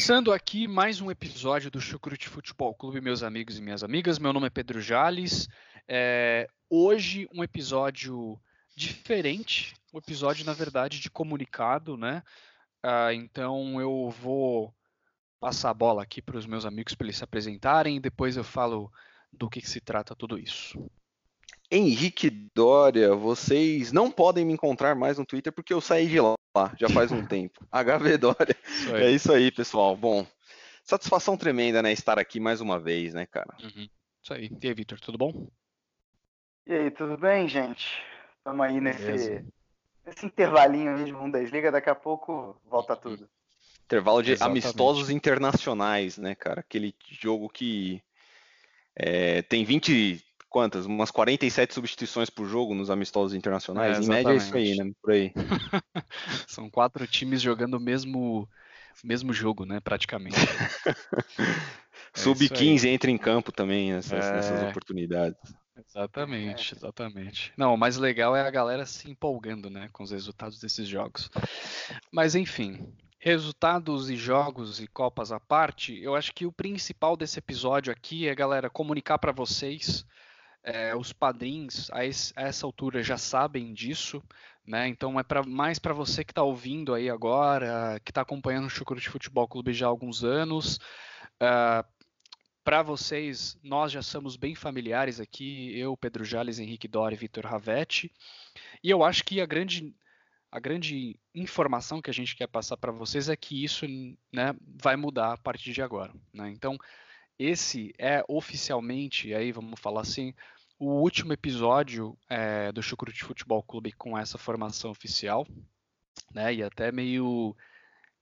Começando aqui mais um episódio do Chucrute Futebol Clube, meus amigos e minhas amigas. Meu nome é Pedro Jales. É, hoje um episódio diferente, um episódio na verdade de comunicado, né? Ah, então eu vou passar a bola aqui para os meus amigos para eles se apresentarem e depois eu falo do que, que se trata tudo isso. Henrique Dória, vocês não podem me encontrar mais no Twitter porque eu saí de lá já faz um tempo. HV Dória. Isso é isso aí, pessoal. Bom, satisfação tremenda, né? Estar aqui mais uma vez, né, cara? Uhum. Isso aí. E aí, Vitor, tudo bom? E aí, tudo bem, gente? Estamos aí nesse, nesse intervalinho aí de Bundesliga, daqui a pouco volta tudo. Intervalo de Exatamente. amistosos internacionais, né, cara? Aquele jogo que é, tem 20, quantas? Umas 47 substituições por jogo nos amistosos internacionais. É, em média é isso aí, né? Por aí. São quatro times jogando o mesmo, mesmo jogo, né? Praticamente. Sub-15 é entra em campo também nessas, é... nessas oportunidades. Exatamente, exatamente. Não, o mais legal é a galera se empolgando, né, com os resultados desses jogos. Mas enfim, resultados e jogos e copas à parte, eu acho que o principal desse episódio aqui é, galera, comunicar para vocês é, os padrinhos a, essa altura já sabem disso, né? Então é mais para você que está ouvindo aí agora, que está acompanhando o Chucrute Futebol Clube já há alguns anos. Uh, para vocês, nós já somos bem familiares aqui, eu, Pedro Jales, Henrique Dori Vitor Ravetti. E eu acho que a grande, a grande informação que a gente quer passar para vocês é que isso né, vai mudar a partir de agora. Né? Então, esse é oficialmente, aí vamos falar assim, o último episódio é, do Chucrute Futebol Clube com essa formação oficial, né? E até meio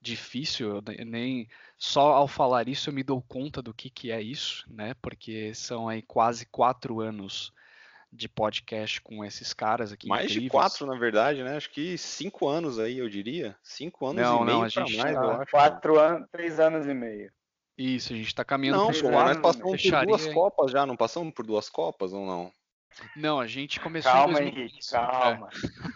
difícil, nem só ao falar isso eu me dou conta do que, que é isso, né? Porque são aí quase quatro anos de podcast com esses caras aqui. Mais incríveis. de quatro, na verdade, né? Acho que cinco anos aí, eu diria. Cinco anos não, e meio não, a gente mais, tá... eu acho. Quatro anos, três anos e meio. Isso, a gente tá caminhando não, para pô, nós passamos por duas Copas já, não passamos por duas Copas ou não? Não, a gente começou calma, em 2020. Henrique, calma.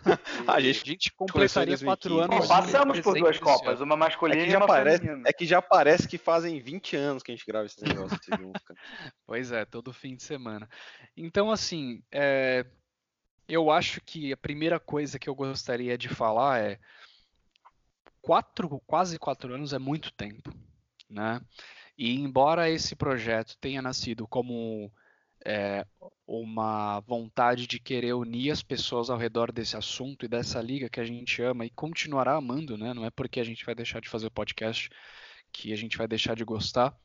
É. a, gente, a gente completaria quatro anos. passamos por duas Copas, uma masculina é e uma parece, feminina. É que já parece que fazem 20 anos que a gente grava esse negócio junto, Pois é, todo fim de semana. Então, assim, é, eu acho que a primeira coisa que eu gostaria de falar é quatro, quase quatro anos é muito tempo né? E embora esse projeto tenha nascido como é, uma vontade de querer unir as pessoas ao redor desse assunto e dessa liga que a gente ama e continuará amando, né? Não é porque a gente vai deixar de fazer o podcast que a gente vai deixar de gostar.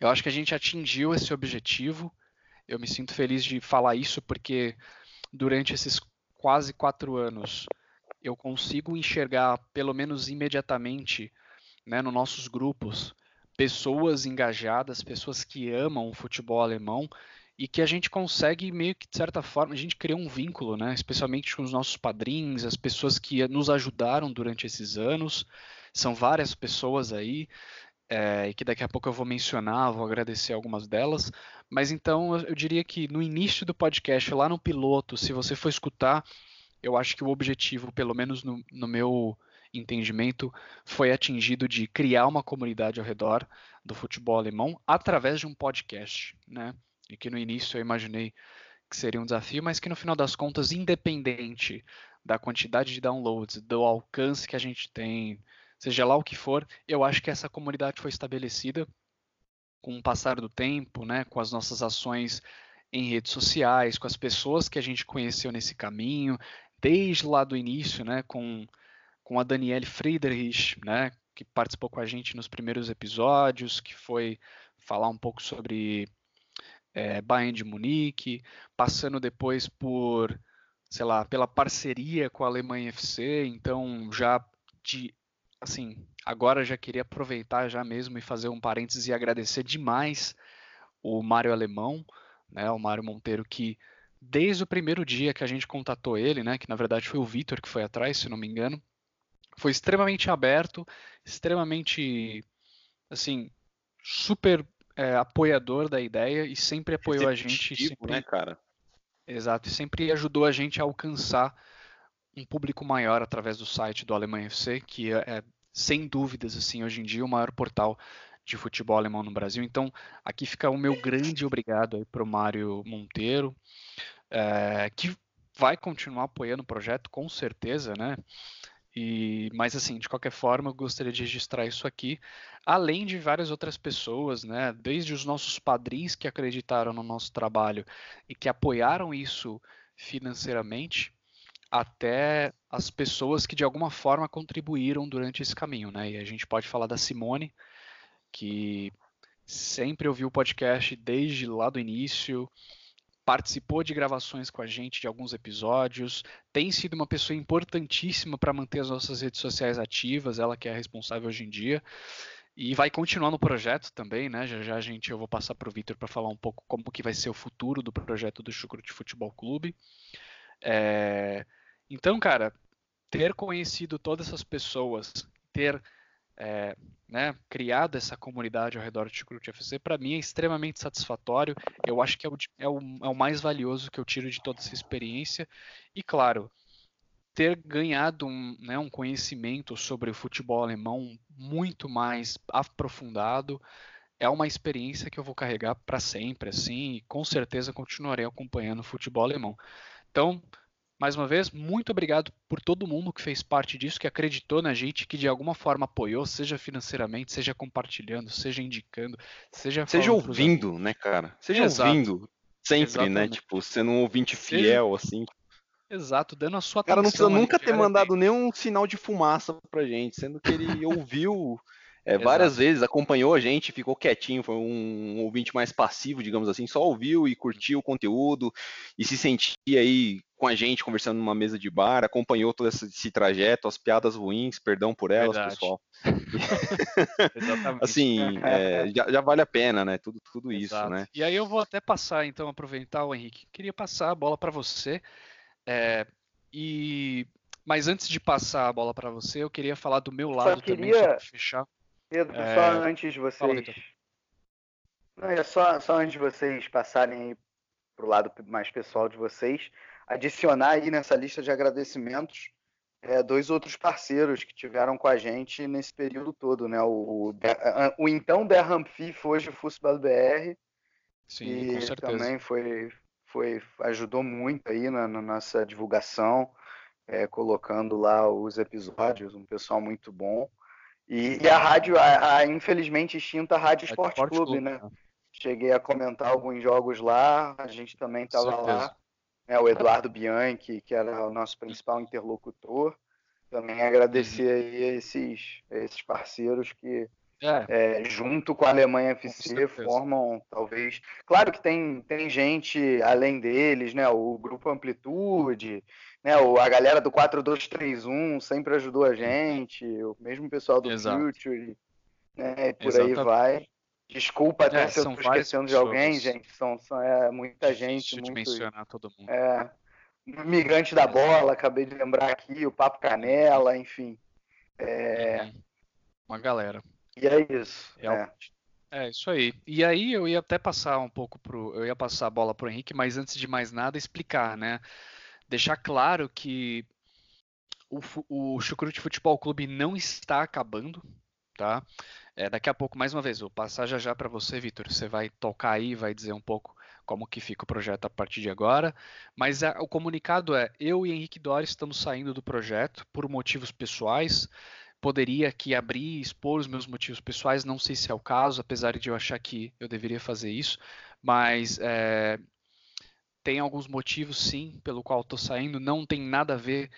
Eu acho que a gente atingiu esse objetivo. Eu me sinto feliz de falar isso porque durante esses quase quatro anos eu consigo enxergar, pelo menos imediatamente, né, nos nossos grupos, pessoas engajadas, pessoas que amam o futebol alemão e que a gente consegue meio que de certa forma a gente cria um vínculo, né? Especialmente com os nossos padrinhos, as pessoas que nos ajudaram durante esses anos. São várias pessoas aí é, que daqui a pouco eu vou mencionar, vou agradecer algumas delas. Mas então eu diria que no início do podcast, lá no piloto, se você for escutar, eu acho que o objetivo, pelo menos no, no meu entendimento foi atingido de criar uma comunidade ao redor do futebol alemão através de um podcast, né? E que no início eu imaginei que seria um desafio, mas que no final das contas, independente da quantidade de downloads, do alcance que a gente tem, seja lá o que for, eu acho que essa comunidade foi estabelecida com o passar do tempo, né, com as nossas ações em redes sociais, com as pessoas que a gente conheceu nesse caminho, desde lá do início, né, com com a Daniele Friedrich, né, que participou com a gente nos primeiros episódios, que foi falar um pouco sobre é, Bayern de Munique, passando depois por, sei lá, pela parceria com a Alemanha FC, então já de assim, agora já queria aproveitar já mesmo e fazer um parênteses e agradecer demais o Mário Alemão, né, o Mário Monteiro, que desde o primeiro dia que a gente contatou ele, né, que na verdade foi o Vitor que foi atrás, se não me engano, foi extremamente aberto, extremamente, assim, super é, apoiador da ideia e sempre apoiou a gente. Sempre, né, cara? Exato, e sempre ajudou a gente a alcançar um público maior através do site do Alemanha FC, que é, é sem dúvidas, assim, hoje em dia o maior portal de futebol alemão no Brasil. Então, aqui fica o meu grande obrigado aí para o Mário Monteiro, é, que vai continuar apoiando o projeto, com certeza, né? E, mas assim, de qualquer forma, eu gostaria de registrar isso aqui, além de várias outras pessoas, né? Desde os nossos padrinhos que acreditaram no nosso trabalho e que apoiaram isso financeiramente, até as pessoas que de alguma forma contribuíram durante esse caminho, né? E a gente pode falar da Simone, que sempre ouviu o podcast desde lá do início, participou de gravações com a gente de alguns episódios, tem sido uma pessoa importantíssima para manter as nossas redes sociais ativas, ela que é responsável hoje em dia. E vai continuar no projeto também, né? Já já a gente eu vou passar para o Vitor para falar um pouco como que vai ser o futuro do projeto do Chucrute Futebol Clube. É... Então, cara, ter conhecido todas essas pessoas, ter é, né, criado essa comunidade ao redor do Chucrute FC, para mim é extremamente satisfatório. Eu acho que é o, é, o, é o mais valioso que eu tiro de toda essa experiência. E, claro, ter ganhado um, né, um conhecimento sobre o futebol alemão muito mais aprofundado é uma experiência que eu vou carregar para sempre, assim, e com certeza continuarei acompanhando o futebol alemão. Então, mais uma vez, muito obrigado por todo mundo que fez parte disso, que acreditou na gente, que de alguma forma apoiou, seja financeiramente, seja compartilhando, seja indicando, seja seja ouvindo, né, cara? Seja Exato. ouvindo sempre, né? Exatamente. né? Tipo, sendo um ouvinte fiel, seja... assim. Exato, dando a sua atenção. Cara, não precisa nunca ter mandado nenhum sinal de fumaça pra gente, sendo que ele ouviu é, várias vezes, acompanhou a gente, ficou quietinho, foi um, ouvinte mais passivo, digamos assim, só ouviu e curtiu o conteúdo e se sentia aí com a gente conversando numa mesa de bar, acompanhou todo esse, esse trajeto, as piadas ruins, perdão por elas, Verdade. pessoal. Exatamente. assim, é, já, já, vale a pena, né? Tudo, tudo isso, né? E aí eu vou até passar, então, aproveitar o Henrique. Queria passar a bola para você. É, e mas antes de passar a bola para você, eu queria falar do meu lado queria... também, só fechar. Pedro, é... só antes de vocês. Não, é só, só antes de vocês passarem para o lado mais pessoal de vocês, adicionar aí nessa lista de agradecimentos é, dois outros parceiros que tiveram com a gente nesse período todo, né? O, o, o então Derham FIFA, hoje o Fussball BR. Sim, com certeza. também foi, foi, ajudou muito aí na, na nossa divulgação, é, colocando lá os episódios, um pessoal muito bom. E, e a rádio, a, a, infelizmente extinta Rádio Esporte, Esporte Clube, Clube, né? né? Cheguei a comentar alguns jogos lá, a gente também estava lá. Né? O Eduardo Bianchi, que era o nosso principal interlocutor. Também agradecer uhum. aí a esses, a esses parceiros que, é. É, junto com a Alemanha FC, formam talvez. Claro que tem, tem gente além deles, né? O Grupo Amplitude, né? O, a galera do 4231 sempre ajudou a gente, o mesmo pessoal do Exato. Future, né? E por Exatamente. aí vai. Desculpa até é, se eu estou esquecendo de alguém, gente. São, são é, muita gente. Deixa muito, mencionar todo mundo. É, Migrante da Bola, acabei de lembrar aqui, o Papo Canela, enfim. É... Uhum. Uma galera. E é isso. É. é. isso aí. E aí eu ia até passar um pouco pro. Eu ia passar a bola pro Henrique, mas antes de mais nada, explicar, né? Deixar claro que o, o Chucrute Futebol Clube não está acabando, tá? É, daqui a pouco, mais uma vez, vou passar já já para você, Vitor. Você vai tocar aí, vai dizer um pouco como que fica o projeto a partir de agora. Mas a, o comunicado é: eu e Henrique Dori estamos saindo do projeto por motivos pessoais poderia aqui abrir e expor os meus motivos pessoais, não sei se é o caso, apesar de eu achar que eu deveria fazer isso, mas é, tem alguns motivos sim pelo qual estou saindo, não tem nada a ver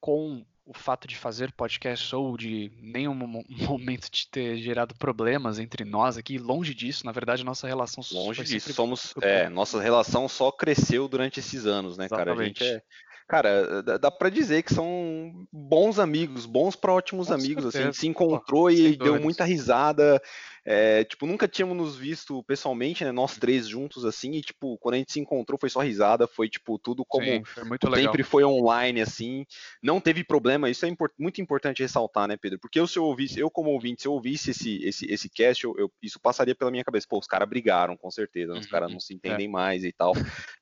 com o fato de fazer podcast ou de nenhum momento de ter gerado problemas entre nós aqui, longe disso, na verdade nossa relação longe disso, somos, é, nossa relação só cresceu durante esses anos, né, Exatamente. cara, a gente é cara, dá, para dizer que são bons amigos, bons para ótimos Com amigos, certeza. assim, a gente se encontrou Pô, e deu muita risada, é, tipo, nunca tínhamos nos visto pessoalmente, né, nós três juntos, assim, e, tipo, quando a gente se encontrou foi só risada, foi, tipo, tudo como Sim, foi sempre foi online, assim, não teve problema, isso é import muito importante ressaltar, né, Pedro, porque eu, se eu ouvisse, eu como ouvinte, se eu ouvisse esse, esse, esse cast, eu, eu isso passaria pela minha cabeça, pô, os caras brigaram, com certeza, uhum, os caras não se é. entendem é. mais e tal.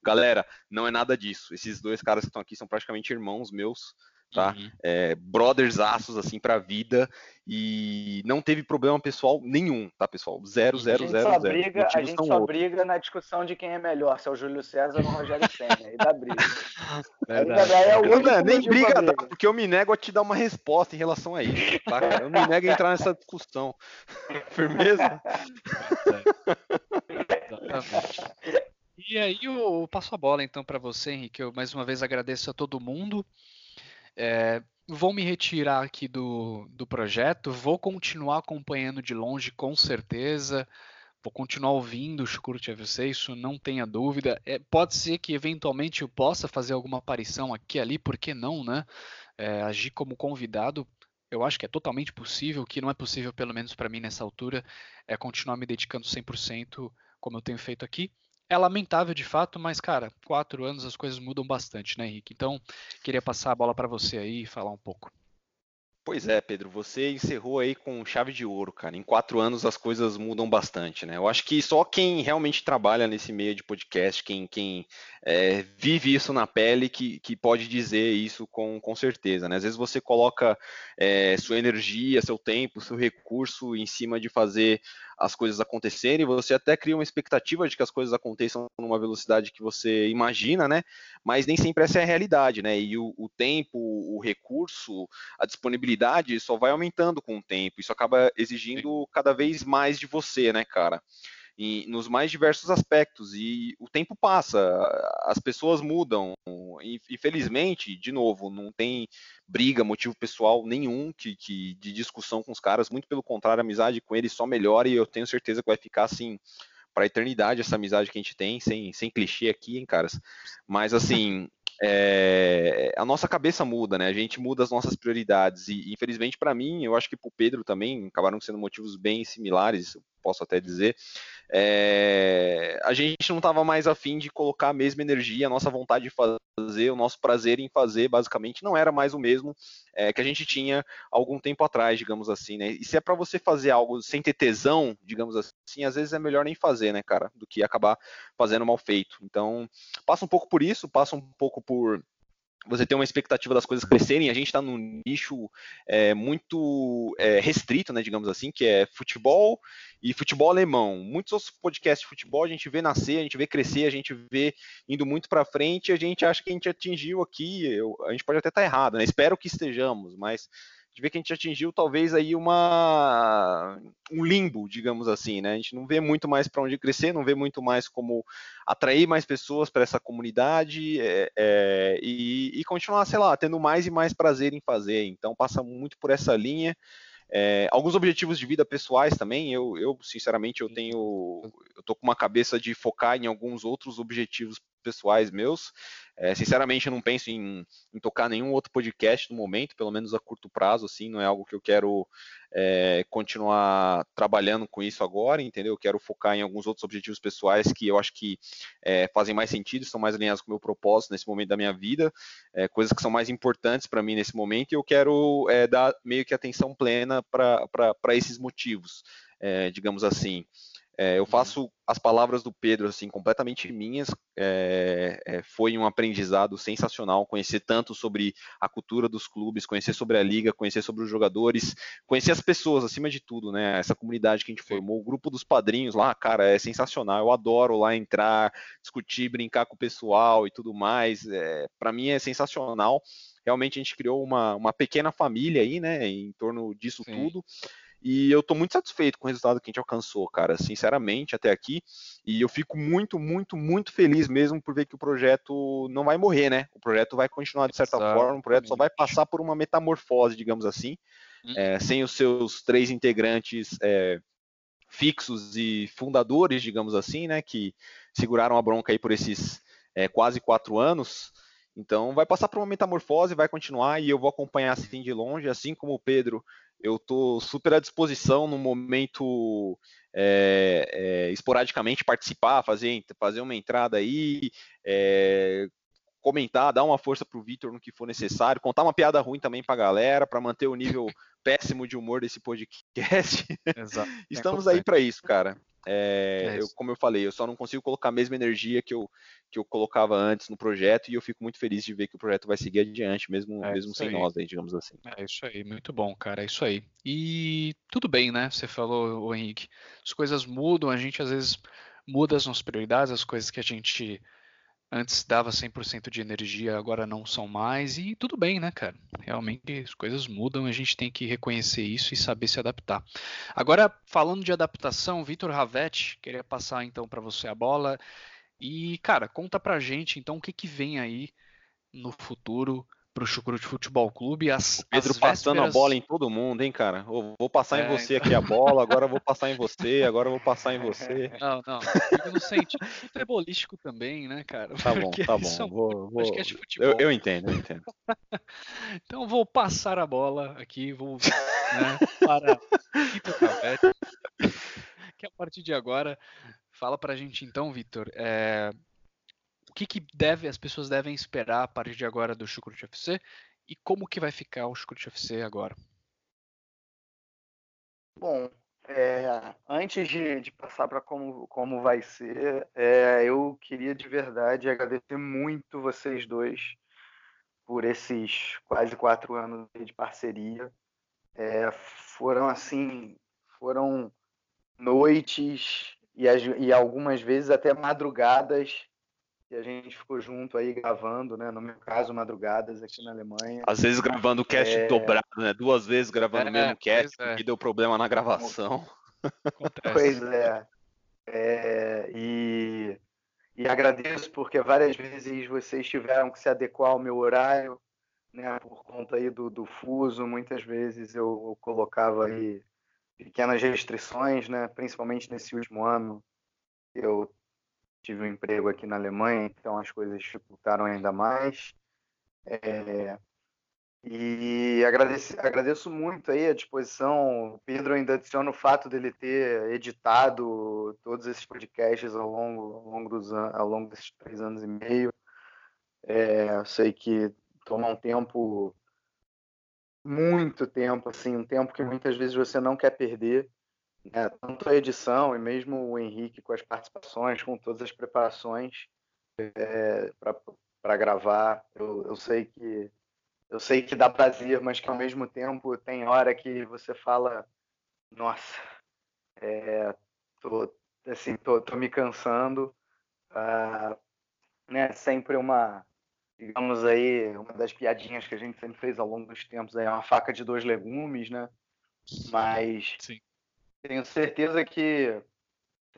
Galera, não é nada disso, esses dois caras que estão aqui são praticamente irmãos meus, tá? Uhum. É, brothers aços, assim, pra vida. E não teve problema pessoal nenhum, tá, pessoal? Zero, zero, zero, só zero. Briga, a gente só briga na discussão de quem é melhor, se é o Júlio César ou o Rogério Senna. Aí dá briga. É o não, nem briga, briga. Dá, porque eu me nego a te dar uma resposta em relação a isso, tá, Eu me nego a entrar nessa discussão. Firmeza? Exatamente. E aí eu passo a bola então para você, Henrique. Eu mais uma vez agradeço a todo mundo. É, vou me retirar aqui do, do projeto, vou continuar acompanhando de longe, com certeza. Vou continuar ouvindo o Chucrute FC, isso não tenha dúvida. É, pode ser que eventualmente eu possa fazer alguma aparição aqui ali, por que não, né? É, agir como convidado, eu acho que é totalmente possível. O que não é possível, pelo menos para mim nessa altura, é continuar me dedicando 100% como eu tenho feito aqui é lamentável de fato, mas, cara, quatro anos as coisas mudam bastante, né, Henrique? Então, queria passar a bola para você aí e falar um pouco. Pois é, Pedro, você encerrou aí com chave de ouro, cara. Em quatro anos as coisas mudam bastante, né? Eu acho que só quem realmente trabalha nesse meio de podcast, quem, quem é, vive isso na pele, que, que pode dizer isso com, com certeza, né? Às vezes você coloca é, sua energia, seu tempo, seu recurso em cima de fazer as coisas acontecerem, você até cria uma expectativa de que as coisas aconteçam numa velocidade que você imagina, né? Mas nem sempre essa é a realidade, né? E o, o tempo, o recurso, a disponibilidade só vai aumentando com o tempo. Isso acaba exigindo cada vez mais de você, né, cara? em, nos mais diversos aspectos. E o tempo passa, as pessoas mudam. Infelizmente, de novo, não tem briga, motivo pessoal nenhum que, que de discussão com os caras. Muito pelo contrário, a amizade com eles só melhora e eu tenho certeza que vai ficar assim para a eternidade essa amizade que a gente tem, sem, sem clichê aqui, hein, caras. Mas assim, é, a nossa cabeça muda, né? A gente muda as nossas prioridades e, infelizmente, para mim, eu acho que para o Pedro também acabaram sendo motivos bem similares, posso até dizer. É, a gente não estava mais afim de colocar a mesma energia, a nossa vontade de fazer, o nosso prazer em fazer, basicamente, não era mais o mesmo é, que a gente tinha algum tempo atrás, digamos assim, né? E se é para você fazer algo sem ter tesão, digamos assim, às vezes é melhor nem fazer, né, cara, do que acabar fazendo mal feito. Então, passa um pouco por isso, passa um pouco por você tem uma expectativa das coisas crescerem. A gente está num nicho é, muito é, restrito, né, digamos assim, que é futebol e futebol alemão. Muitos outros podcasts de futebol a gente vê nascer, a gente vê crescer, a gente vê indo muito para frente. A gente acha que a gente atingiu aqui. Eu, a gente pode até estar tá errado, né? Espero que estejamos, mas gente vê que a gente atingiu talvez aí uma um limbo, digamos assim, né? A gente não vê muito mais para onde crescer, não vê muito mais como atrair mais pessoas para essa comunidade é, é, e, e, continuar, sei lá, tendo mais e mais prazer em fazer. Então passa muito por essa linha. É, alguns objetivos de vida pessoais também, eu, eu sinceramente eu tenho, eu tô com uma cabeça de focar em alguns outros objetivos pessoais meus. É, sinceramente, eu não penso em, em, tocar nenhum outro podcast no momento, pelo menos a curto prazo, assim, não é algo que eu quero é, continuar trabalhando com isso agora, entendeu? Eu quero focar em alguns outros objetivos pessoais que eu acho que é, fazem mais sentido, são mais alinhados com o meu propósito nesse momento da minha vida, é, coisas que são mais importantes para mim nesse momento, e eu quero é, dar meio que atenção plena para esses motivos, é, digamos assim. É, eu uhum. faço as palavras do Pedro assim completamente minhas. É, é, foi um aprendizado sensacional conhecer tanto sobre a cultura dos clubes, conhecer sobre a liga, conhecer sobre os jogadores, conhecer as pessoas acima de tudo, né? Essa comunidade que a gente formou, o grupo dos padrinhos lá, cara, é sensacional. Eu adoro lá entrar, discutir, brincar com o pessoal e tudo mais. É, Para mim é sensacional. Realmente a gente criou uma, uma pequena família aí, né? Em torno disso Sim. tudo. E eu estou muito satisfeito com o resultado que a gente alcançou, cara, sinceramente, até aqui. E eu fico muito, muito, muito feliz mesmo por ver que o projeto não vai morrer, né? O projeto vai continuar de certa Exatamente. forma, o projeto só vai passar por uma metamorfose, digamos assim, hum. é, sem os seus três integrantes é, fixos e fundadores, digamos assim, né? Que seguraram a bronca aí por esses é, quase quatro anos. Então vai passar por uma metamorfose, vai continuar e eu vou acompanhar assim de longe, assim como o Pedro. Eu estou super à disposição no momento é, é, esporadicamente participar, fazer, fazer uma entrada aí, é, comentar, dar uma força pro Vitor no que for necessário, contar uma piada ruim também pra galera, para manter o nível péssimo de humor desse podcast. Exato. Estamos aí para isso, cara. É, é eu, como eu falei, eu só não consigo colocar a mesma energia que eu, que eu colocava antes no projeto e eu fico muito feliz de ver que o projeto vai seguir adiante, mesmo, é mesmo sem aí. nós, aí, digamos assim. É isso aí, muito bom, cara, é isso aí. E tudo bem, né? Você falou, Henrique, as coisas mudam, a gente às vezes muda as nossas prioridades, as coisas que a gente antes dava 100% de energia, agora não são mais, e tudo bem, né, cara? Realmente as coisas mudam, a gente tem que reconhecer isso e saber se adaptar. Agora, falando de adaptação, Vitor Ravetti, queria passar então para você a bola. E, cara, conta pra gente então o que, que vem aí no futuro pro Chucrute Futebol Clube. As, Pedro as passando vésperas... a bola em todo mundo, hein, cara? Eu vou passar é, em você então... aqui a bola, agora eu vou passar em você, agora eu vou passar em você. Não, não. Fico no sentido futebolístico também, né, cara? Tá bom, tá bom. É um vou, vou... Eu, eu, entendo, eu entendo. então vou passar a bola aqui, vou né, para Vitor Cavete, que a partir de agora fala pra gente então, Vitor, é, o que, que deve, as pessoas devem esperar a partir de agora do Chucrute FC e como que vai ficar o Chucrute FC agora? Bom, é, antes de, de passar para como, como vai ser, é, eu queria de verdade agradecer muito vocês dois por esses quase quatro anos de parceria. É, foram assim, foram noites e, e algumas vezes até madrugadas que a gente ficou junto aí gravando, né? No meu caso, madrugadas aqui na Alemanha. Às vezes gravando o cast é... dobrado, né? Duas vezes gravando é, o mesmo cast, é. porque deu problema na gravação. Pois é. é. e, e agradeço porque várias vezes vocês tiveram que se adequar ao meu horário, né? Por conta aí do, do fuso, muitas vezes eu, eu colocava aí pequenas restrições, né? Principalmente nesse último ano, eu tive um emprego aqui na Alemanha, então as coisas dificultaram ainda mais. É, e agradeço, agradeço muito aí a disposição. O Pedro ainda adiciona o fato dele ter editado todos esses podcasts ao longo, ao longo, dos, ao longo desses três anos e meio. É, eu sei que toma um tempo, muito tempo, assim, um tempo que muitas vezes você não quer perder. Né? Tanto a edição e mesmo o Henrique com as participações, com todas as preparações é, para gravar. Eu, eu sei que eu sei que dá prazer, mas que ao mesmo tempo tem hora que você fala, nossa, é, tô, assim, tô, tô me cansando. Ah, né? Sempre uma, digamos aí, uma das piadinhas que a gente sempre fez ao longo dos tempos é uma faca de dois legumes, né? Mas Sim. Tenho certeza que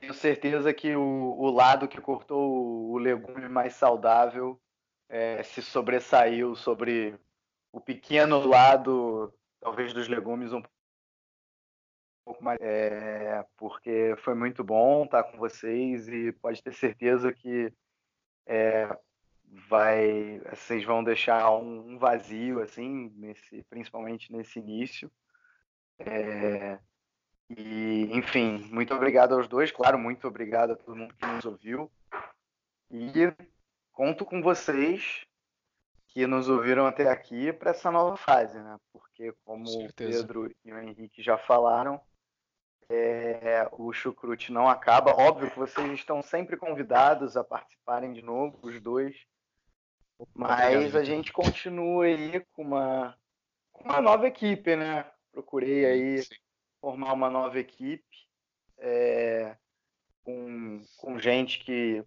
tenho certeza que o, o lado que cortou o legume mais saudável é, se sobressaiu sobre o pequeno lado, talvez dos legumes um pouco mais, é, porque foi muito bom estar com vocês e pode ter certeza que é, vai, vocês vão deixar um, vazio assim, nesse, principalmente nesse início. É, e, enfim, muito obrigado aos dois, claro, muito obrigado a todo mundo que nos ouviu. E conto com vocês que nos ouviram até aqui para essa nova fase, né? Porque, como o Pedro e o Henrique já falaram, é, o chucrute não acaba. Óbvio que vocês estão sempre convidados a participarem de novo, os dois. Mas a gente continua aí com uma, com uma nova equipe, né? Procurei aí Sim formar uma nova equipe é, com, com gente que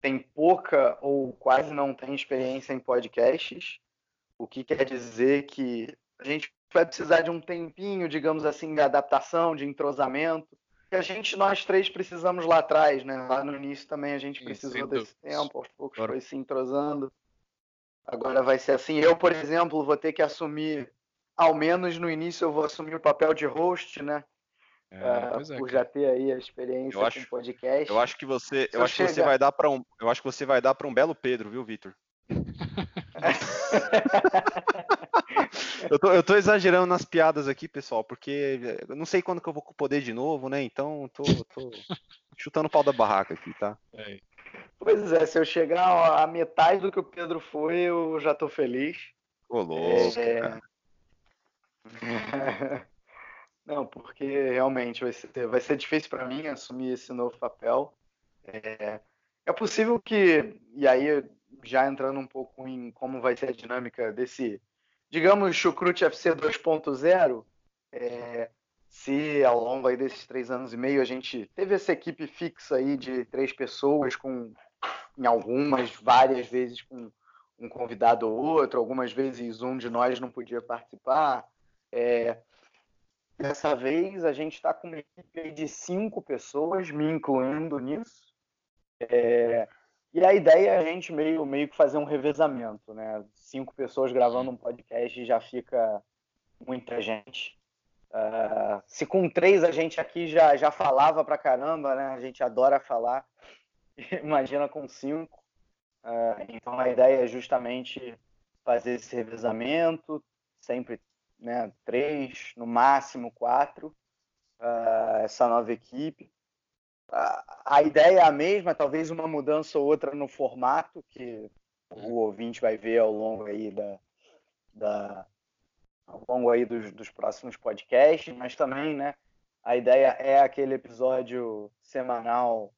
tem pouca ou quase não tem experiência em podcasts, o que quer dizer que a gente vai precisar de um tempinho, digamos assim, de adaptação, de entrosamento, que a gente, nós três, precisamos lá atrás, né? Lá no início também a gente precisou desse tempo, aos poucos foi se entrosando. Agora vai ser assim. Eu, por exemplo, vou ter que assumir ao menos no início eu vou assumir o papel de host, né? É, uh, é, por já ter aí a experiência eu acho, com podcast. Eu acho que você, eu acho que você vai dar para um, eu acho que você vai dar para um belo Pedro, viu, Vitor? eu, tô, eu tô exagerando nas piadas aqui, pessoal, porque eu não sei quando que eu vou com o poder de novo, né? Então tô, tô chutando o pau da barraca aqui, tá? É. Pois é, se eu chegar a metade do que o Pedro foi, eu já tô feliz. Ô, louco. É... Não, porque realmente vai ser, vai ser difícil para mim assumir esse novo papel. É, é possível que, e aí já entrando um pouco em como vai ser a dinâmica desse, digamos, Chucrute FC 2.0, é, se ao longo aí desses três anos e meio a gente teve essa equipe fixa aí de três pessoas, com em algumas, várias vezes com um convidado ou outro, algumas vezes um de nós não podia participar. É, dessa vez a gente está com uma equipe de cinco pessoas, me incluindo nisso. É, e a ideia é a gente meio, meio que fazer um revezamento, né? Cinco pessoas gravando um podcast já fica muita gente. Uh, se com três a gente aqui já, já falava pra caramba, né? A gente adora falar. Imagina com cinco. Uh, então a ideia é justamente fazer esse revezamento, sempre né, três, no máximo quatro, uh, essa nova equipe. Uh, a ideia é a mesma, talvez uma mudança ou outra no formato, que o ouvinte vai ver ao longo aí da, da ao longo aí dos, dos próximos podcasts, mas também, né, a ideia é aquele episódio semanal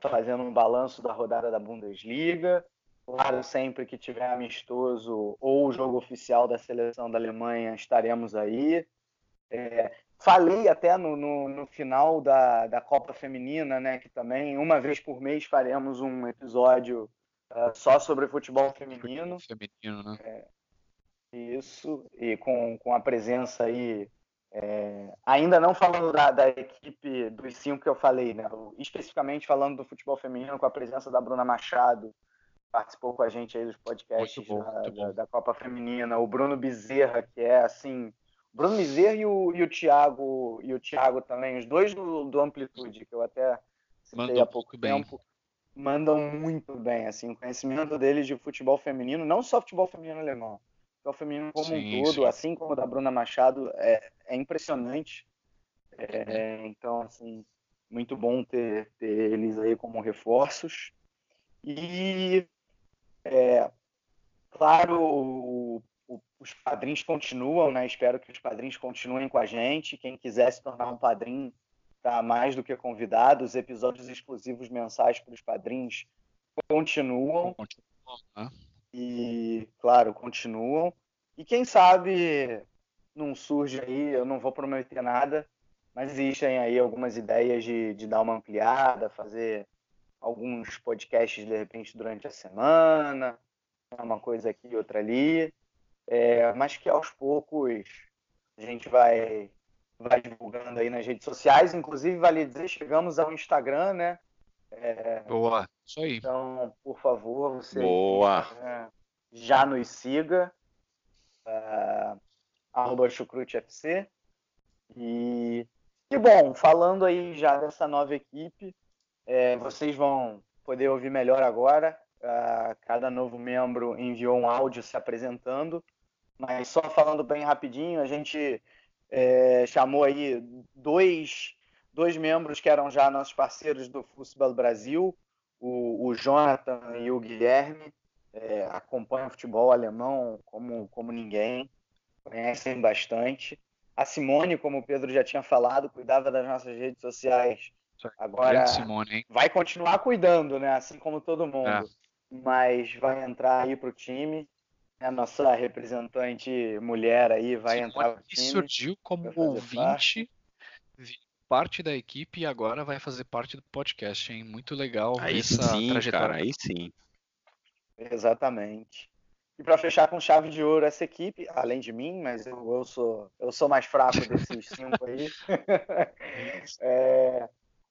fazendo um balanço da rodada da Bundesliga. Claro, sempre que tiver amistoso ou o jogo oficial da seleção da Alemanha, estaremos aí. É, falei até no, no, no, final da, da Copa Feminina, né, que também uma vez por mês faremos um episódio uh, só sobre futebol feminino. Feminino, né? É, isso, e com, com a presença aí é, ainda não falando da, da, equipe dos cinco que eu falei, né? especificamente falando do futebol feminino, com a presença da Bruna Machado, participou com a gente aí dos podcasts bom, da, da, da, Copa Feminina, o Bruno Bezerra, que é assim. Bruno Bezerra e o, e o Thiago e o Thiago também, os dois do, do Amplitude, que eu até citei Mandou há pouco tempo, bem. mandam muito bem, assim, o conhecimento deles de futebol feminino, não só futebol feminino alemão, futebol feminino como sim, um todo, sim. assim como o da Bruna Machado, é, é impressionante. É, então, assim, muito bom ter, ter eles aí como reforços. E, é, claro, o, o, os padrinhos continuam, né? Espero que os padrinhos continuem com a gente. Quem quiser se tornar um padrinho está mais do que convidado. Os episódios exclusivos mensais para os padrinhos continuam. Continuam, né? E, claro, continuam. E quem sabe não surge aí, eu não vou prometer nada, mas existem aí algumas ideias de, de dar uma ampliada, fazer alguns podcasts de repente durante a semana, uma coisa aqui, outra ali, é, mas que aos poucos a gente vai, vai divulgando aí nas redes sociais, inclusive vale dizer, chegamos ao Instagram, né? É, Boa, isso aí. Então, por favor, você Boa. já nos siga, uh, arroba chucrutefc. E, e bom, falando aí já dessa nova equipe, é, vocês vão poder ouvir melhor agora. Uh, cada novo membro enviou um áudio se apresentando, mas só falando bem rapidinho, a gente é, chamou aí dois dois membros que eram já nossos parceiros do Futebol Brasil, o, o Jonathan e o Guilherme, é, acompanham futebol alemão como, como ninguém, conhecem bastante. A Simone, como o Pedro já tinha falado, cuidava das nossas redes sociais. Agora Simone, vai continuar cuidando, né? Assim como todo mundo. É. Mas vai entrar aí para o time. A nossa representante mulher aí vai Simone entrar para o time. surgiu como ouvinte, parte da equipe e agora vai fazer parte do podcast, hein? Muito legal aí essa sim, trajetória. Cara, aí sim. Exatamente. E para fechar com chave de ouro essa equipe, além de mim, mas eu, eu sou eu sou mais fraco desses cinco aí, é,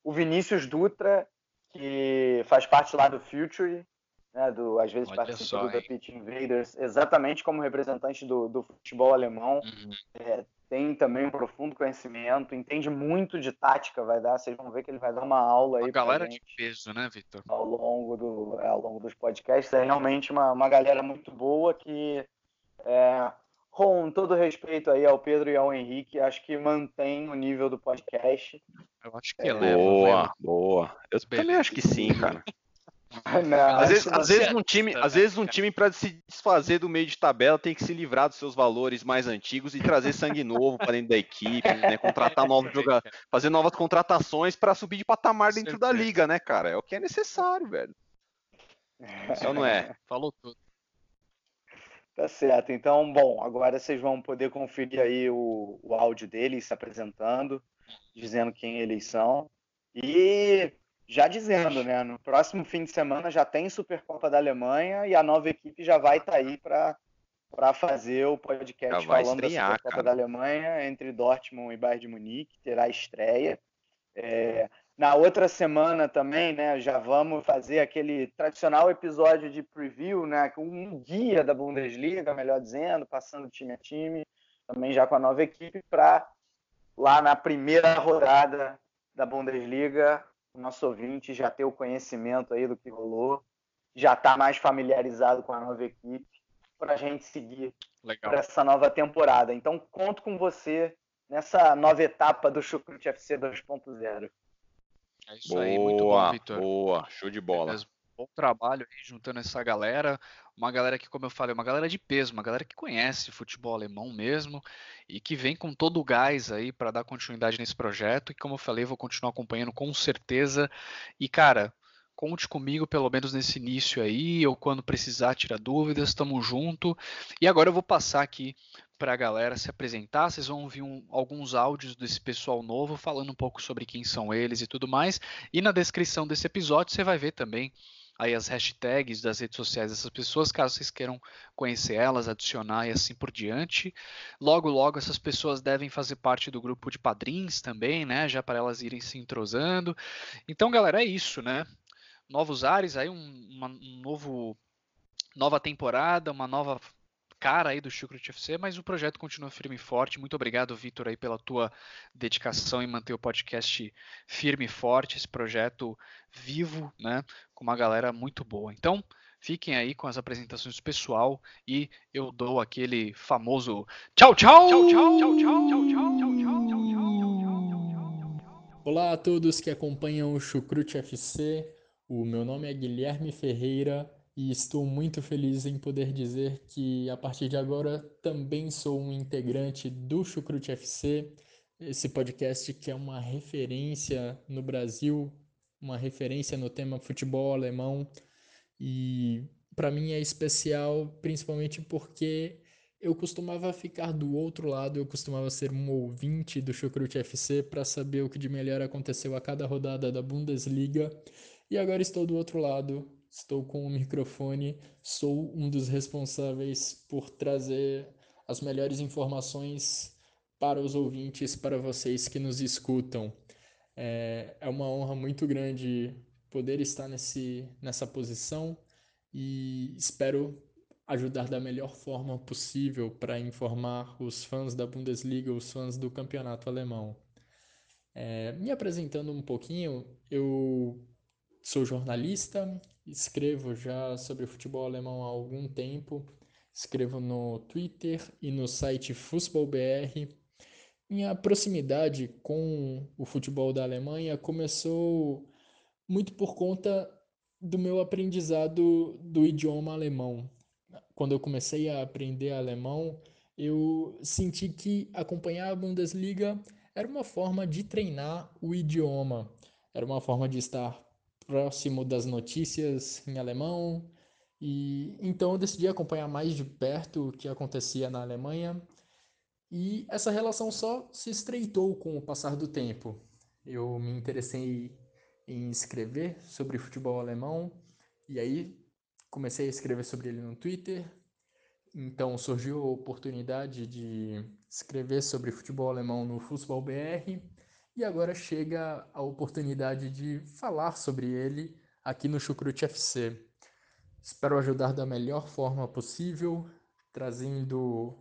o Vinícius Dutra, que faz parte lá do Future, né, do, às vezes Olha participa só, do The Pitch Invaders, exatamente como representante do, do futebol alemão. Uhum. É, tem também um profundo conhecimento, entende muito de tática, vai dar, vocês vão ver que ele vai dar uma aula aí. Uma galera de peso, né, Vitor? Ao longo, do, é, ao longo dos podcasts, é realmente uma, uma galera muito boa que, é, com todo respeito aí ao Pedro e ao Henrique, acho que mantém o nível do podcast. Eu acho que é, Boa, boa. Eu também acho que sim, cara. Não, às vezes, às vezes um time, às vezes um time para se desfazer do meio de tabela tem que se livrar dos seus valores mais antigos e trazer sangue novo para dentro da equipe, né? contratar novos jogadores, fazer novas contratações para subir de patamar dentro da liga, né, cara? É o que é necessário, velho. Isso não é? Falou tudo. Tá certo. Então, bom, agora vocês vão poder conferir aí o, o áudio deles se apresentando, dizendo quem eles são. E já dizendo, né? No próximo fim de semana já tem Supercopa da Alemanha e a nova equipe já vai estar tá aí para para fazer o podcast falando estrear, da Supercopa cara. da Alemanha entre Dortmund e Bayern de Munique, terá estreia. É, na outra semana também, né, já vamos fazer aquele tradicional episódio de preview, né, um guia da Bundesliga, melhor dizendo, passando time a time, também já com a nova equipe para lá na primeira rodada da Bundesliga o nosso ouvinte já ter o conhecimento aí do que rolou, já está mais familiarizado com a nova equipe, para a gente seguir para essa nova temporada. Então, conto com você nessa nova etapa do Chucrute FC 2.0. É isso boa, aí, muito bom, Vitor. Boa, show de bola. É bom trabalho aí, juntando essa galera. Uma galera que, como eu falei, uma galera de peso, uma galera que conhece futebol alemão mesmo e que vem com todo o gás aí para dar continuidade nesse projeto. E como eu falei, vou continuar acompanhando com certeza. E, cara, conte comigo pelo menos nesse início aí, ou quando precisar tirar dúvidas, estamos junto. E agora eu vou passar aqui para a galera se apresentar. Vocês vão ouvir um, alguns áudios desse pessoal novo falando um pouco sobre quem são eles e tudo mais. E na descrição desse episódio você vai ver também aí as hashtags das redes sociais dessas pessoas, caso vocês queiram conhecer elas, adicionar e assim por diante. Logo, logo essas pessoas devem fazer parte do grupo de padrinhos também, né? Já para elas irem se entrosando. Então, galera, é isso, né? Novos ares, aí um, uma, um novo nova temporada, uma nova cara aí do Chucrut FC, mas o projeto continua firme e forte. Muito obrigado, Vitor, aí pela tua dedicação em manter o podcast firme e forte, esse projeto vivo, né, com uma galera muito boa. Então, fiquem aí com as apresentações do pessoal e eu dou aquele famoso tchau, tchau, tchau, tchau, tchau, tchau, tchau, tchau, tchau, tchau, tchau, Olá a todos que acompanham o Chucrute FC. O meu nome é Guilherme Ferreira e estou muito feliz em poder dizer que a partir de agora também sou um integrante do Chucrute FC, esse podcast que é uma referência no Brasil, uma referência no tema futebol alemão. E para mim é especial principalmente porque eu costumava ficar do outro lado, eu costumava ser um ouvinte do Chucrute FC para saber o que de melhor aconteceu a cada rodada da Bundesliga. E agora estou do outro lado estou com o microfone, sou um dos responsáveis por trazer as melhores informações para os ouvintes, para vocês que nos escutam. É, é uma honra muito grande poder estar nesse, nessa posição e espero ajudar da melhor forma possível para informar os fãs da Bundesliga, os fãs do campeonato alemão. É, me apresentando um pouquinho, eu sou jornalista, escrevo já sobre futebol alemão há algum tempo. Escrevo no Twitter e no site FußballBR. Minha proximidade com o futebol da Alemanha começou muito por conta do meu aprendizado do idioma alemão. Quando eu comecei a aprender alemão, eu senti que acompanhar a Bundesliga era uma forma de treinar o idioma, era uma forma de estar próximo das notícias em alemão. E então eu decidi acompanhar mais de perto o que acontecia na Alemanha. E essa relação só se estreitou com o passar do tempo. Eu me interessei em escrever sobre futebol alemão e aí comecei a escrever sobre ele no Twitter. Então surgiu a oportunidade de escrever sobre futebol alemão no Fußball BR e agora chega a oportunidade de falar sobre ele aqui no Chucrute FC. Espero ajudar da melhor forma possível, trazendo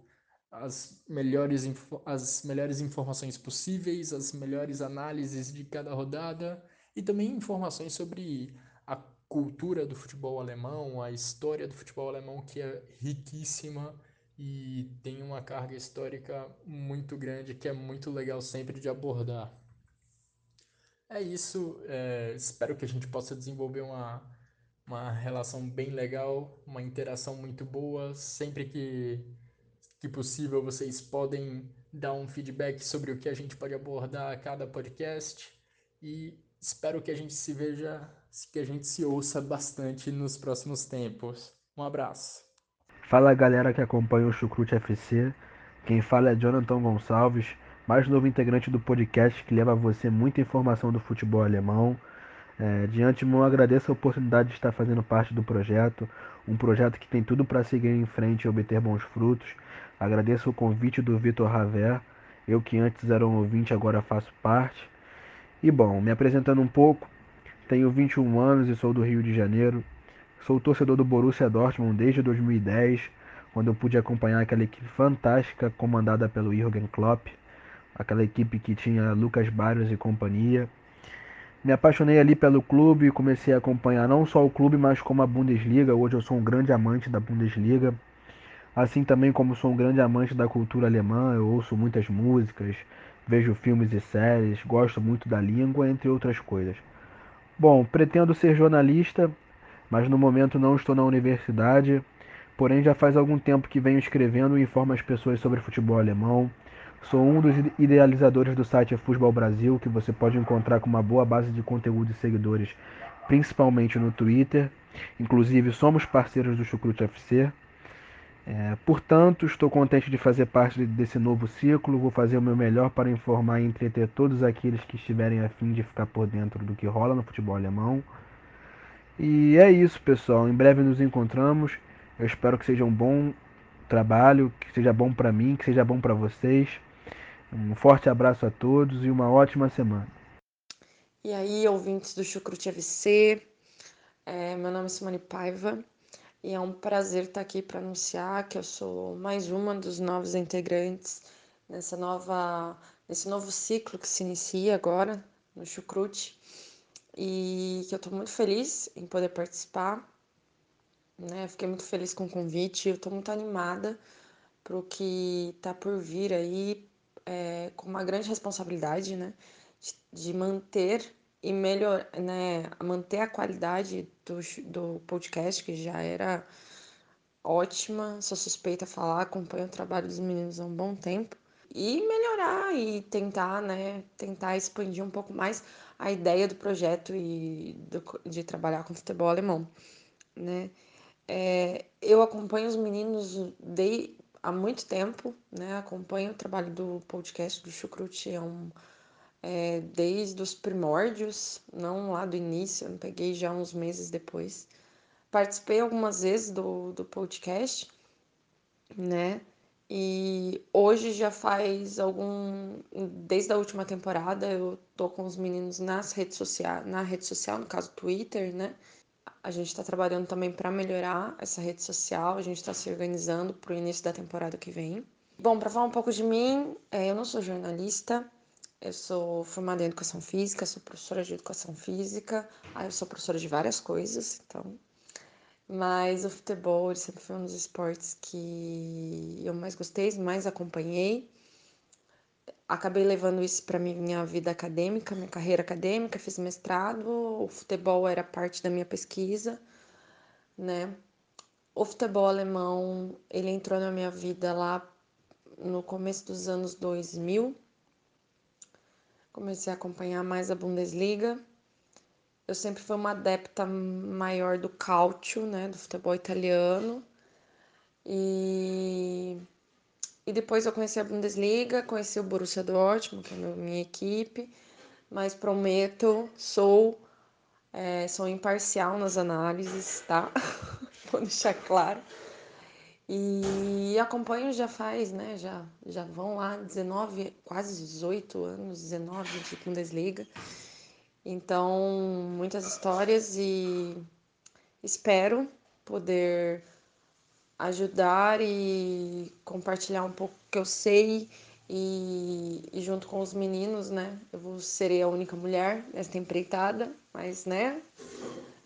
as melhores, as melhores informações possíveis, as melhores análises de cada rodada e também informações sobre a cultura do futebol alemão, a história do futebol alemão que é riquíssima e tem uma carga histórica muito grande que é muito legal sempre de abordar. É isso, é, espero que a gente possa desenvolver uma, uma relação bem legal, uma interação muito boa. Sempre que, que possível, vocês podem dar um feedback sobre o que a gente pode abordar a cada podcast. E espero que a gente se veja, que a gente se ouça bastante nos próximos tempos. Um abraço. Fala galera que acompanha o Chucrute FC. Quem fala é Jonathan Gonçalves, mais novo integrante do podcast que leva a você muita informação do futebol alemão. É, de antemão agradeço a oportunidade de estar fazendo parte do projeto, um projeto que tem tudo para seguir em frente e obter bons frutos. Agradeço o convite do Vitor Raver, eu que antes era um ouvinte agora faço parte. E bom, me apresentando um pouco, tenho 21 anos e sou do Rio de Janeiro. Sou torcedor do Borussia Dortmund desde 2010, quando eu pude acompanhar aquela equipe fantástica comandada pelo Jürgen Klopp, aquela equipe que tinha Lucas Barrios e companhia. Me apaixonei ali pelo clube e comecei a acompanhar não só o clube, mas como a Bundesliga. Hoje eu sou um grande amante da Bundesliga. Assim também como sou um grande amante da cultura alemã, eu ouço muitas músicas, vejo filmes e séries, gosto muito da língua, entre outras coisas. Bom, pretendo ser jornalista, mas no momento não estou na universidade. Porém, já faz algum tempo que venho escrevendo e informo as pessoas sobre futebol alemão. Sou um dos idealizadores do site Futebol Brasil, que você pode encontrar com uma boa base de conteúdo e seguidores, principalmente no Twitter. Inclusive, somos parceiros do Chucrute FC. É, portanto, estou contente de fazer parte desse novo ciclo. Vou fazer o meu melhor para informar e entreter todos aqueles que estiverem a fim de ficar por dentro do que rola no futebol alemão. E é isso, pessoal. Em breve nos encontramos. Eu espero que seja um bom trabalho, que seja bom para mim, que seja bom para vocês. Um forte abraço a todos e uma ótima semana. E aí, ouvintes do Chucrute AVC, é, meu nome é Simone Paiva. E é um prazer estar aqui para anunciar que eu sou mais uma dos novos integrantes nessa nova, nesse novo ciclo que se inicia agora no Chucrute. E que eu estou muito feliz em poder participar. Né? Fiquei muito feliz com o convite. Eu estou muito animada para o que está por vir aí, é, com uma grande responsabilidade, né? de, manter e melhor, né, manter a qualidade do, do podcast, que já era ótima, sou suspeita a falar, acompanho o trabalho dos meninos há um bom tempo, e melhorar e tentar, né, tentar expandir um pouco mais a ideia do projeto e do, de trabalhar com futebol alemão, né. É, eu acompanho os meninos de, há muito tempo, né, acompanho o trabalho do podcast do Chucrute, é um é, desde os primórdios, não lá do início, eu peguei já uns meses depois. Participei algumas vezes do, do podcast, né? E hoje já faz algum. Desde a última temporada eu tô com os meninos nas redes sociais, na rede social, no caso Twitter, né? A gente está trabalhando também para melhorar essa rede social, a gente está se organizando para o início da temporada que vem. Bom, para falar um pouco de mim, é, eu não sou jornalista, eu sou formada em educação física, sou professora de educação física. Eu sou professora de várias coisas, então. Mas o futebol sempre foi um dos esportes que eu mais gostei, mais acompanhei. Acabei levando isso para minha vida acadêmica, minha carreira acadêmica, fiz mestrado. O futebol era parte da minha pesquisa, né? O futebol alemão, ele entrou na minha vida lá no começo dos anos 2000 comecei a acompanhar mais a Bundesliga. Eu sempre fui uma adepta maior do calcio, né, do futebol italiano. E, e depois eu conheci a Bundesliga, conheci o Borussia Dortmund, que é a minha equipe, mas prometo, sou, é, sou imparcial nas análises, tá? Vou deixar claro. E acompanho já faz, né? Já, já vão lá 19, quase 18 anos, 19 de Bundesliga. Então, muitas histórias e espero poder ajudar e compartilhar um pouco que eu sei e, e, junto com os meninos, né? Eu vou, serei a única mulher nesta empreitada, mas, né?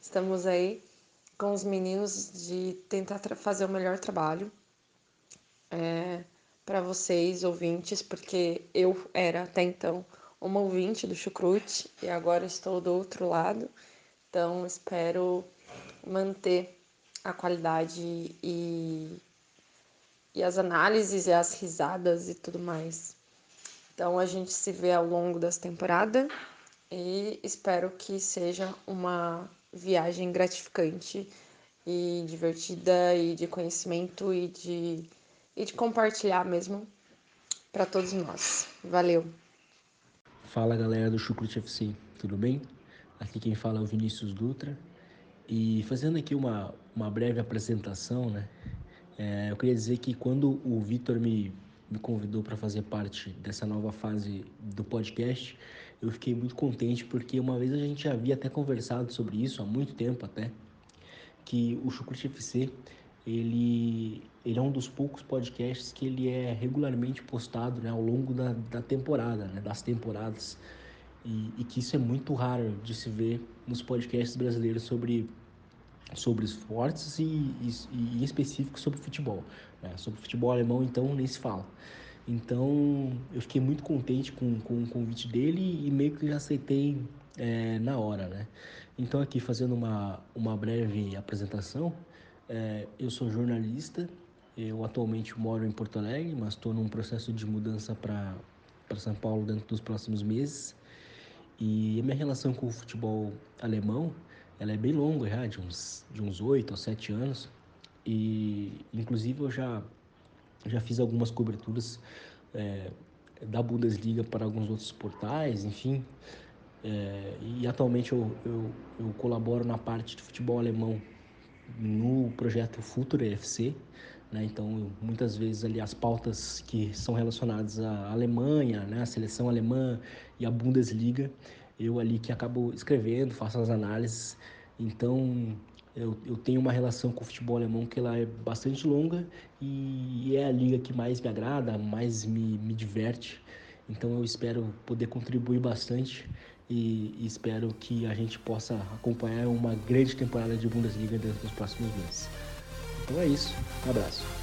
Estamos aí com os meninos de tentar fazer o melhor trabalho é, para vocês, ouvintes, porque eu era até então uma ouvinte do Chucrute e agora estou do outro lado. Então, espero manter a qualidade e, e as análises e as risadas e tudo mais. Então, a gente se vê ao longo dessa temporada e espero que seja uma viagem gratificante e divertida e de conhecimento e de, e de compartilhar mesmo para todos nós. Valeu! Fala galera do Chucrute FC, tudo bem? Aqui quem fala é o Vinícius Dutra e fazendo aqui uma, uma breve apresentação, né? É, eu queria dizer que quando o Vitor me, me convidou para fazer parte dessa nova fase do podcast, eu fiquei muito contente porque uma vez a gente já havia até conversado sobre isso há muito tempo até, que o Chucrute FC ele, ele é um dos poucos podcasts que ele é regularmente postado né, ao longo da, da temporada, né, das temporadas. E, e, que isso é muito raro de se ver nos podcasts brasileiros sobre, sobre esportes e, e, e específico sobre futebol. Né? Sobre futebol alemão, então, nem se fala. Então, eu fiquei muito contente com, com o convite dele e meio que já aceitei é, na hora, né? Então, aqui fazendo uma, uma breve apresentação, é, eu sou jornalista, eu atualmente moro em Porto Alegre, mas estou num processo de mudança para São Paulo dentro dos próximos meses. E a minha relação com o futebol alemão, ela é bem longa já, de uns, de uns 8 ou 7 anos. E inclusive eu já, já fiz algumas coberturas é, da Bundesliga para alguns outros portais, enfim. É, e atualmente eu, eu, eu colaboro na parte de futebol alemão no projeto Futuro FC, né? Então, muitas vezes ali as pautas que são relacionadas à Alemanha, né? A seleção alemã e a Bundesliga, eu ali que acabo escrevendo, faço as análises. Então, eu, eu tenho uma relação com o futebol alemão que ela é bastante longa e é a liga que mais me agrada, mais me, me diverte. Então, eu espero poder contribuir bastante e, e espero que a gente possa acompanhar uma grande temporada de Bundesliga dentro dos próximos meses. Então é isso, um abraço.